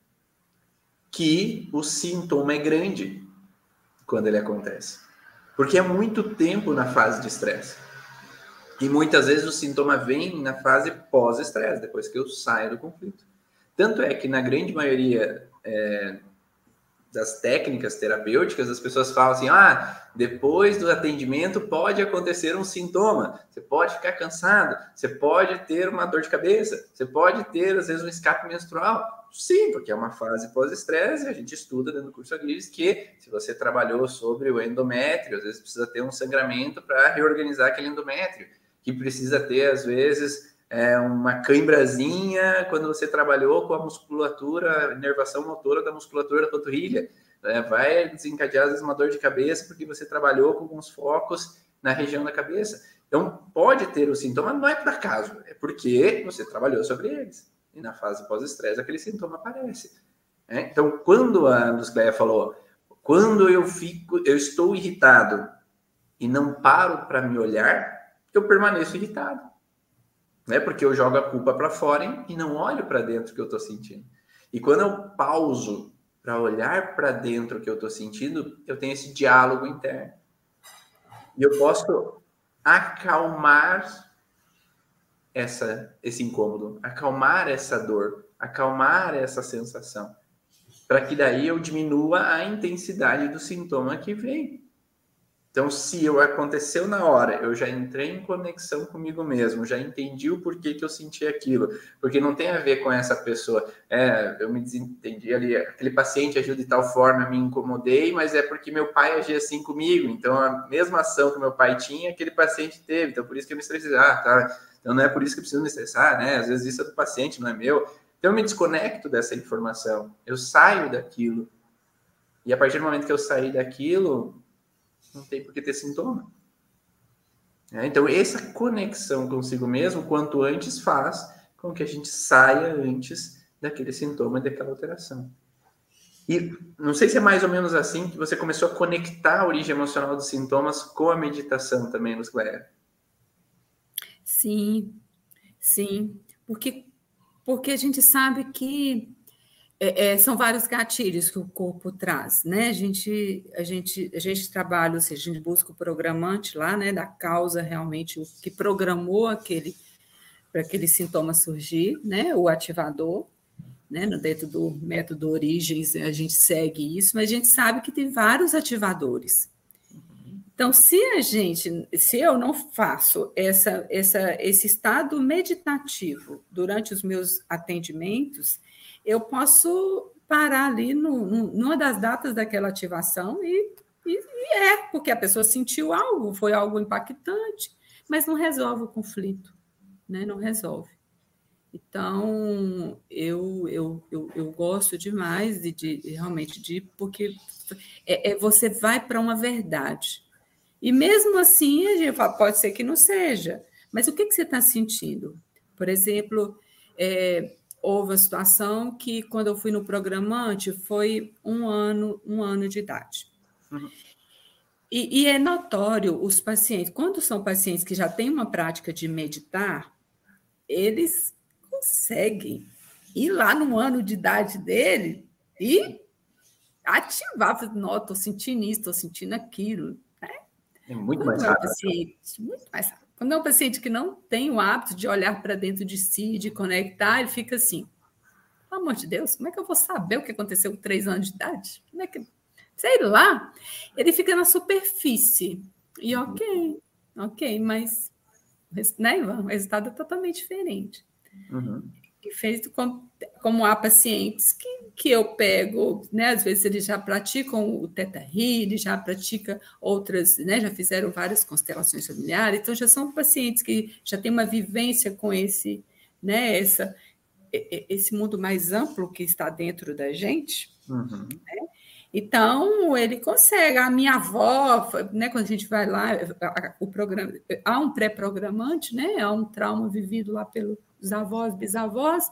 que o sintoma é grande quando ele acontece. Porque é muito tempo na fase de estresse. E muitas vezes o sintoma vem na fase pós-estresse, depois que eu saio do conflito. Tanto é que na grande maioria é, das técnicas terapêuticas, as pessoas falam assim: ah, depois do atendimento pode acontecer um sintoma, você pode ficar cansado, você pode ter uma dor de cabeça, você pode ter, às vezes, um escape menstrual. Sim, porque é uma fase pós-estresse, a gente estuda dentro do curso Agriles que se você trabalhou sobre o endométrio, às vezes precisa ter um sangramento para reorganizar aquele endométrio, que precisa ter, às vezes, é, uma cãibrazinha quando você trabalhou com a musculatura, a inervação motora da musculatura da panturrilha. Né? Vai desencadear, às vezes, uma dor de cabeça porque você trabalhou com alguns focos na região da cabeça. Então, pode ter o sintoma, não é por acaso, é porque você trabalhou sobre eles. E na fase pós-estresse, aquele sintoma aparece. Né? Então, quando a Lucleia falou, quando eu fico, eu estou irritado e não paro para me olhar, eu permaneço irritado né? Porque eu jogo a culpa para fora e não olho para dentro que eu estou sentindo. E quando eu pauso para olhar para dentro que eu estou sentindo, eu tenho esse diálogo interno. E eu posso acalmar essa, esse incômodo, acalmar essa dor, acalmar essa sensação, para que daí eu diminua a intensidade do sintoma que vem. Então, se eu aconteceu na hora, eu já entrei em conexão comigo mesmo, já entendi o porquê que eu senti aquilo, porque não tem a ver com essa pessoa. É, eu me desentendi ali, aquele paciente agiu de tal forma, me incomodei, mas é porque meu pai agia assim comigo. Então, a mesma ação que meu pai tinha, aquele paciente teve. Então, por isso que eu me estressei. Ah, tá. Então, não é por isso que eu preciso me estressar, né? Às vezes isso é do paciente, não é meu. Então, eu me desconecto dessa informação, eu saio daquilo. E a partir do momento que eu sair daquilo, não tem por que ter sintoma. É, então, essa conexão consigo mesmo, quanto antes, faz com que a gente saia antes daquele sintoma, daquela alteração. E não sei se é mais ou menos assim que você começou a conectar a origem emocional dos sintomas com a meditação também, Luz. Sim, sim. Porque, porque a gente sabe que é, é, são vários gatilhos que o corpo traz, né? A gente, a gente, a gente trabalha, ou seja, a gente busca o programante lá, né? Da causa realmente o que programou aquele para aquele sintoma surgir, né? O ativador. né? Dentro do método Origens, a gente segue isso, mas a gente sabe que tem vários ativadores. Então, se a gente, se eu não faço essa, essa, esse estado meditativo durante os meus atendimentos, eu posso parar ali no, no, numa das datas daquela ativação e, e, e, é, porque a pessoa sentiu algo, foi algo impactante, mas não resolve o conflito, né? não resolve. Então, eu, eu, eu, eu gosto demais de, de realmente de porque é, é você vai para uma verdade. E mesmo assim, a gente fala, pode ser que não seja. Mas o que, que você está sentindo? Por exemplo, é, houve a situação que, quando eu fui no programante, foi um ano, um ano de idade. Uhum. E, e, é notório, os pacientes, quando são pacientes que já têm uma prática de meditar, eles conseguem ir lá no ano de idade dele e ativar, não, estou sentindo isso, estou sentindo aquilo. É muito mais rápido. É paciente, muito mais rápido. Quando é um paciente que não tem o hábito de olhar para dentro de si, de conectar, ele fica assim: pelo amor de Deus, como é que eu vou saber o que aconteceu com três anos de idade? Como é que. Sei lá. Ele fica na superfície. E ok, ok, mas né, o resultado é totalmente diferente. Uhum que fez como, como há pacientes que, que eu pego, né? Às vezes eles já praticam o Teta Healing, já pratica outras, né? Já fizeram várias constelações familiares, então já são pacientes que já têm uma vivência com esse, né? Essa, esse mundo mais amplo que está dentro da gente, uhum. né? Então, ele consegue. A minha avó, né, quando a gente vai lá, o programa, há um pré-programante, né, há um trauma vivido lá pelo, os avós, bisavós,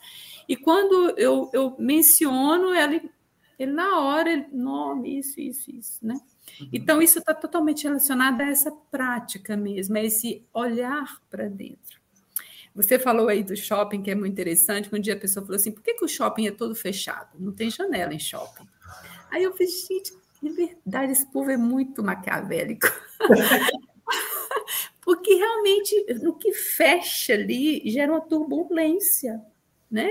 e quando eu, eu menciono, ele, ele na hora, ele, nome, isso, isso, isso, né? Uhum. Então, isso está totalmente relacionado a essa prática mesmo, a esse olhar para dentro. Você falou aí do shopping, que é muito interessante. Um dia a pessoa falou assim: por que, que o shopping é todo fechado? Não tem janela em shopping. Aí eu falei, gente, de verdade, esse povo é muito maquiavélico. porque realmente o que fecha ali gera uma turbulência, né?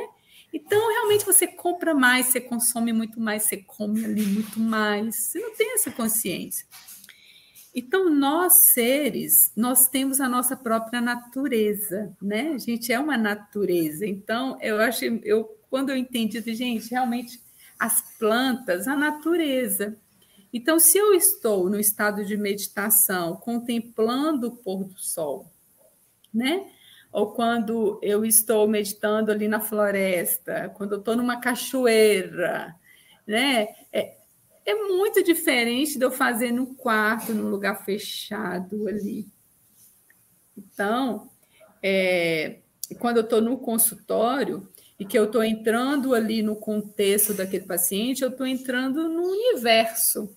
Então, realmente, você compra mais, você consome muito mais, você come ali muito mais, você não tem essa consciência. Então, nós seres, nós temos a nossa própria natureza, né? A gente é uma natureza. Então, eu acho, eu quando eu entendi, gente, realmente as plantas, a natureza. Então, se eu estou no estado de meditação, contemplando o pôr do sol, né? Ou quando eu estou meditando ali na floresta, quando eu estou numa cachoeira, né? É, é muito diferente de eu fazer no quarto, num lugar fechado ali. Então, é, quando eu estou no consultório, e que eu estou entrando ali no contexto daquele paciente, eu estou entrando no universo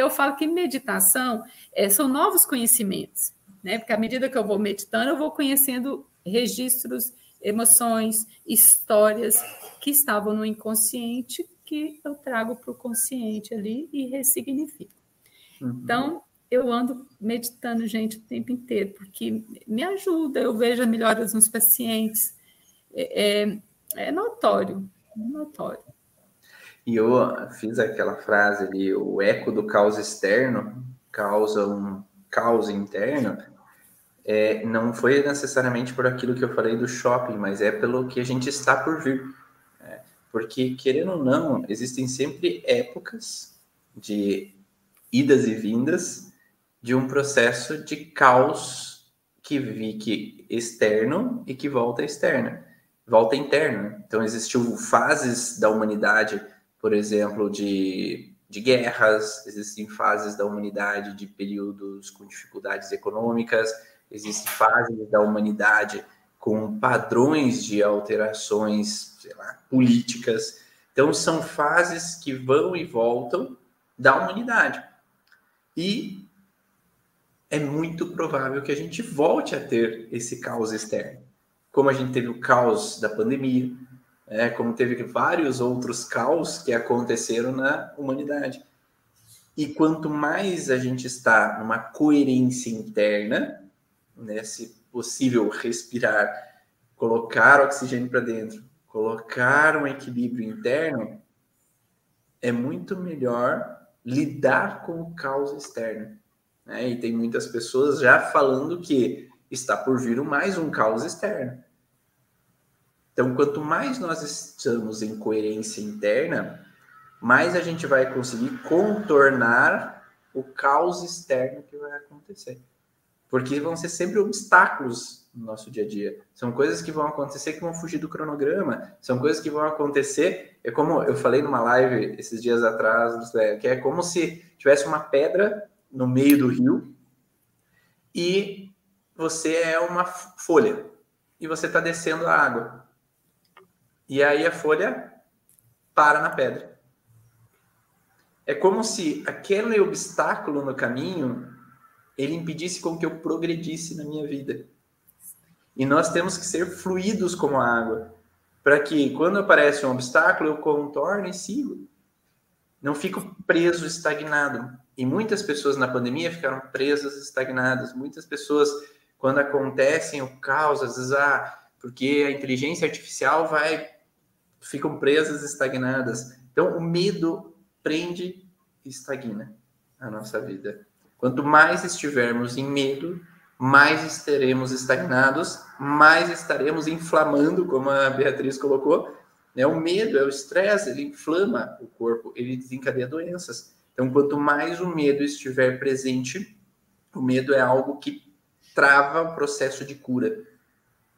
então, eu falo que meditação é, são novos conhecimentos, né? Porque à medida que eu vou meditando, eu vou conhecendo registros, emoções, histórias que estavam no inconsciente que eu trago para o consciente ali e ressignifico. Uhum. Então, eu ando meditando, gente, o tempo inteiro, porque me ajuda, eu vejo melhoras nos pacientes. É, é, é notório, é notório. E eu fiz aquela frase ali, o eco do caos externo causa um caos interno, é, não foi necessariamente por aquilo que eu falei do shopping, mas é pelo que a gente está por vir. É, porque, querendo ou não, existem sempre épocas de idas e vindas de um processo de caos que vi que externo e que volta externa, volta interna. Então existiu fases da humanidade por exemplo, de, de guerras, existem fases da humanidade de períodos com dificuldades econômicas, existem fases da humanidade com padrões de alterações lá, políticas. Então, são fases que vão e voltam da humanidade. E é muito provável que a gente volte a ter esse caos externo. Como a gente teve o caos da pandemia, é, como teve vários outros caos que aconteceram na humanidade. E quanto mais a gente está numa coerência interna, né, se possível respirar, colocar oxigênio para dentro, colocar um equilíbrio interno, é muito melhor lidar com o caos externo. Né? E tem muitas pessoas já falando que está por vir mais um caos externo. Então, quanto mais nós estamos em coerência interna, mais a gente vai conseguir contornar o caos externo que vai acontecer. Porque vão ser sempre obstáculos no nosso dia a dia. São coisas que vão acontecer que vão fugir do cronograma. São coisas que vão acontecer. É como eu falei numa live esses dias atrás, que é como se tivesse uma pedra no meio do rio e você é uma folha e você está descendo a água. E aí a folha para na pedra. É como se aquele obstáculo no caminho ele impedisse com que eu progredisse na minha vida. E nós temos que ser fluidos como a água, para que quando aparece um obstáculo eu contorne e sigo. Não fico preso, estagnado. E muitas pessoas na pandemia ficaram presas, estagnadas. Muitas pessoas, quando acontecem o caos, às vezes, ah, porque a inteligência artificial vai, ficam presas, estagnadas. Então, o medo prende e estagna a nossa vida. Quanto mais estivermos em medo, mais estaremos estagnados, mais estaremos inflamando, como a Beatriz colocou. Né? O medo, é o estresse, ele inflama o corpo, ele desencadeia doenças. Então, quanto mais o medo estiver presente, o medo é algo que trava o processo de cura.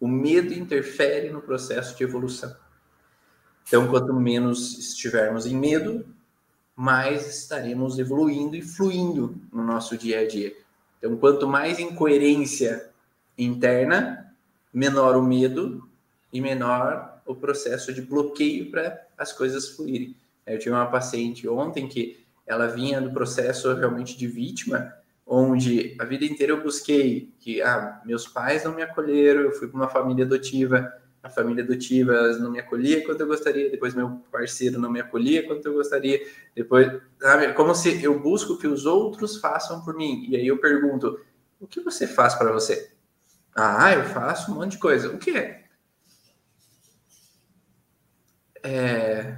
O medo interfere no processo de evolução. Então, quanto menos estivermos em medo, mais estaremos evoluindo e fluindo no nosso dia a dia. Então, quanto mais incoerência interna, menor o medo e menor o processo de bloqueio para as coisas fluírem. Eu tive uma paciente ontem que ela vinha do processo realmente de vítima, onde a vida inteira eu busquei que ah, meus pais não me acolheram, eu fui para uma família adotiva, a família adotiva não me acolhia quanto eu gostaria, depois meu parceiro não me acolhia quanto eu gostaria, depois, sabe, como se eu busco que os outros façam por mim. E aí eu pergunto: o que você faz para você? Ah, eu faço um monte de coisa. O que é? É,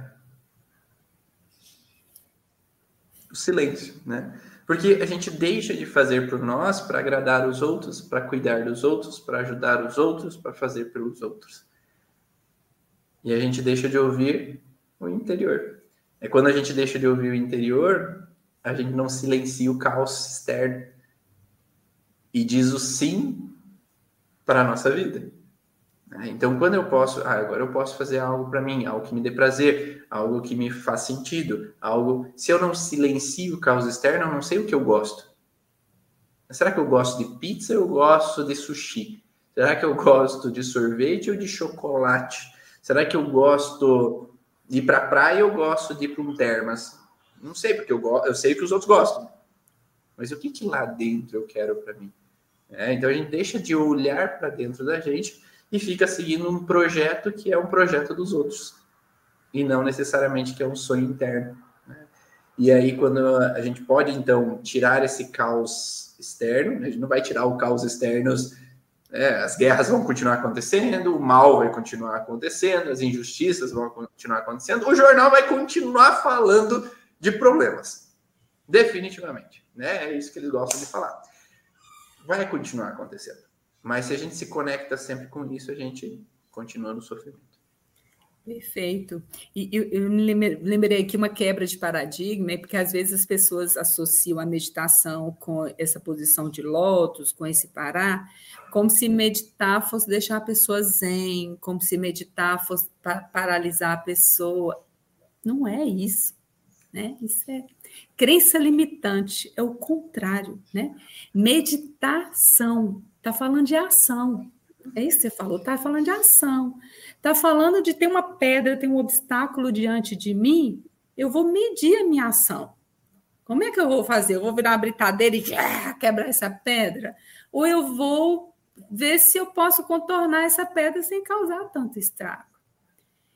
o silêncio, né? Porque a gente deixa de fazer por nós para agradar os outros, para cuidar dos outros, para ajudar os outros, para fazer pelos outros. E a gente deixa de ouvir o interior. É quando a gente deixa de ouvir o interior, a gente não silencia o caos externo e diz o sim para a nossa vida. Né? Então, quando eu posso, ah, agora eu posso fazer algo para mim, algo que me dê prazer, algo que me faz sentido, algo. Se eu não silencio o caos externo, eu não sei o que eu gosto. Será que eu gosto de pizza ou eu gosto de sushi? Será que eu gosto de sorvete ou de chocolate? Será que eu gosto de ir para a praia ou gosto de ir para um termas? Não sei, porque eu, eu sei que os outros gostam. Mas o que, que lá dentro eu quero para mim? É, então a gente deixa de olhar para dentro da gente e fica seguindo um projeto que é um projeto dos outros e não necessariamente que é um sonho interno. Né? E aí, quando a gente pode, então, tirar esse caos externo, a gente não vai tirar o caos externo, é, as guerras vão continuar acontecendo, o mal vai continuar acontecendo, as injustiças vão continuar acontecendo, o jornal vai continuar falando de problemas. Definitivamente. Né? É isso que eles gostam de falar. Vai continuar acontecendo. Mas se a gente se conecta sempre com isso, a gente continua no sofrimento. Perfeito. E eu, eu lembrei aqui uma quebra de paradigma, porque às vezes as pessoas associam a meditação com essa posição de lótus, com esse parar, como se meditar fosse deixar a pessoa zen, como se meditar fosse paralisar a pessoa. Não é isso. Né? Isso é crença limitante, é o contrário. Né? Meditação Está falando de ação. É isso que você falou, está falando de ação. Está falando de ter uma pedra, ter um obstáculo diante de mim, eu vou medir a minha ação. Como é que eu vou fazer? Eu vou virar uma britadeira e ah, quebrar essa pedra? Ou eu vou ver se eu posso contornar essa pedra sem causar tanto estrago?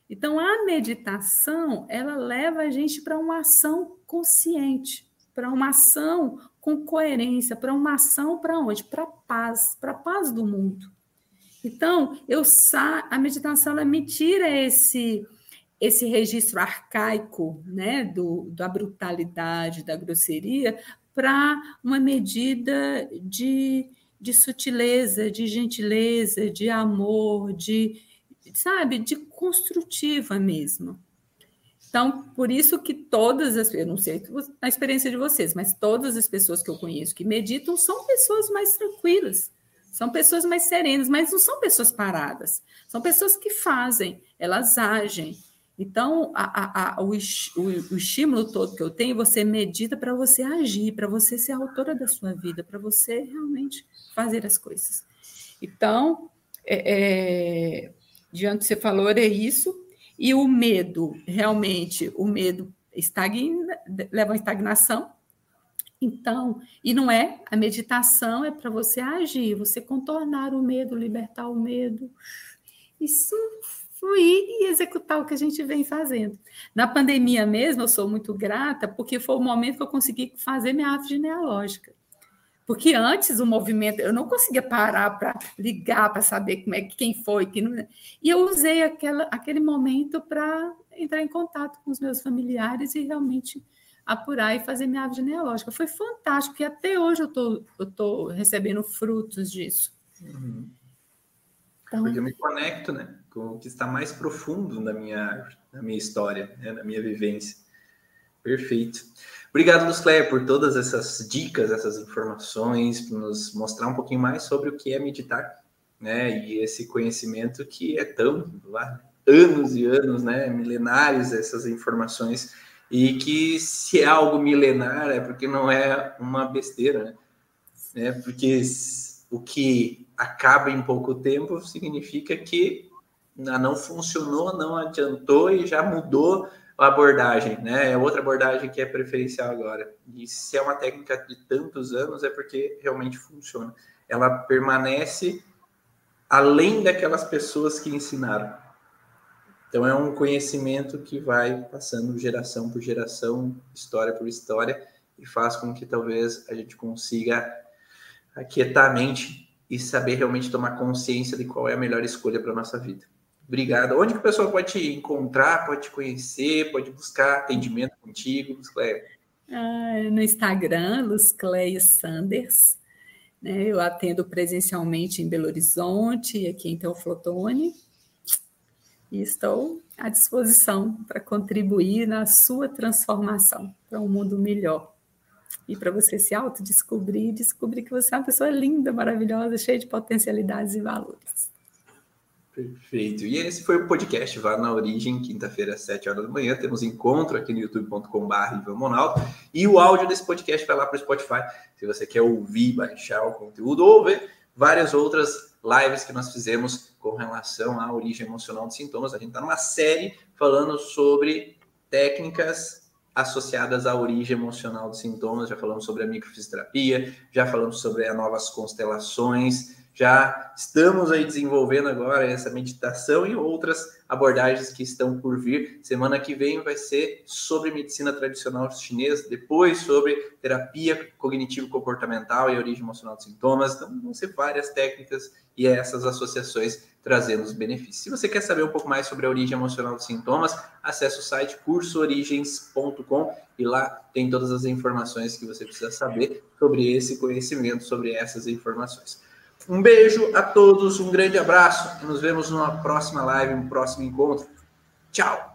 Então, a meditação, ela leva a gente para uma ação consciente, para uma ação com coerência para uma ação para onde? Para a paz, para a paz do mundo. Então, eu sa a meditação ela me tira esse esse registro arcaico, né, do, da brutalidade, da grosseria, para uma medida de, de sutileza, de gentileza, de amor, de, sabe, de construtiva mesmo. Então, por isso que todas as, eu não sei a experiência de vocês, mas todas as pessoas que eu conheço que meditam são pessoas mais tranquilas, são pessoas mais serenas, mas não são pessoas paradas, são pessoas que fazem, elas agem. Então, a, a, o, o, o estímulo todo que eu tenho, você medita para você agir, para você ser a autora da sua vida, para você realmente fazer as coisas. Então, é, é, diante você falou, é isso. E o medo, realmente, o medo estagna, leva a estagnação. Então, e não é, a meditação é para você agir, você contornar o medo, libertar o medo. Isso fluir e executar o que a gente vem fazendo. Na pandemia mesmo, eu sou muito grata, porque foi o momento que eu consegui fazer minha árvore genealógica. Porque antes o movimento, eu não conseguia parar para ligar, para saber como é, quem foi. Quem não... E eu usei aquela, aquele momento para entrar em contato com os meus familiares e realmente apurar e fazer minha árvore genealógica. Foi fantástico, porque até hoje eu tô, estou recebendo frutos disso. Uhum. Então, porque eu me conecto né, com o que está mais profundo na minha, na minha história, né, na minha vivência. Perfeito. Obrigado, Luzcleia, por todas essas dicas, essas informações, por nos mostrar um pouquinho mais sobre o que é meditar, né? E esse conhecimento que é tão lá, anos e anos, né? Milenares essas informações e que se é algo milenar é porque não é uma besteira, né? É porque o que acaba em pouco tempo significa que não funcionou, não adiantou e já mudou a abordagem, né? É outra abordagem que é preferencial agora. E se é uma técnica de tantos anos, é porque realmente funciona. Ela permanece além daquelas pessoas que ensinaram. Então é um conhecimento que vai passando geração por geração, história por história, e faz com que talvez a gente consiga aquietar a mente e saber realmente tomar consciência de qual é a melhor escolha para a nossa vida. Obrigado. Onde que o pessoal pode te encontrar, pode te conhecer, pode buscar atendimento contigo, Luzcleia? Ah, no Instagram, Luzcleia Sanders. Né? Eu atendo presencialmente em Belo Horizonte aqui em Teoflotone. E estou à disposição para contribuir na sua transformação para um mundo melhor. E para você se autodescobrir, descobrir que você é uma pessoa linda, maravilhosa, cheia de potencialidades e valores. Perfeito. E esse foi o podcast Vá na Origem, quinta-feira, às 7 horas da manhã. Temos encontro aqui no youtube.com.br. E o áudio desse podcast vai lá para o Spotify, se você quer ouvir, baixar o conteúdo ou ver várias outras lives que nós fizemos com relação à origem emocional dos sintomas. A gente está numa série falando sobre técnicas associadas à origem emocional dos sintomas. Já falamos sobre a microfisioterapia, já falamos sobre as novas constelações já estamos aí desenvolvendo agora essa meditação e outras abordagens que estão por vir. Semana que vem vai ser sobre medicina tradicional chinesa, depois sobre terapia cognitivo-comportamental e origem emocional dos sintomas. Então, vão ser várias técnicas e essas associações trazendo os benefícios. Se você quer saber um pouco mais sobre a origem emocional dos sintomas, acesse o site cursoorigens.com e lá tem todas as informações que você precisa saber sobre esse conhecimento, sobre essas informações. Um beijo a todos, um grande abraço e nos vemos numa próxima live, um próximo encontro. Tchau!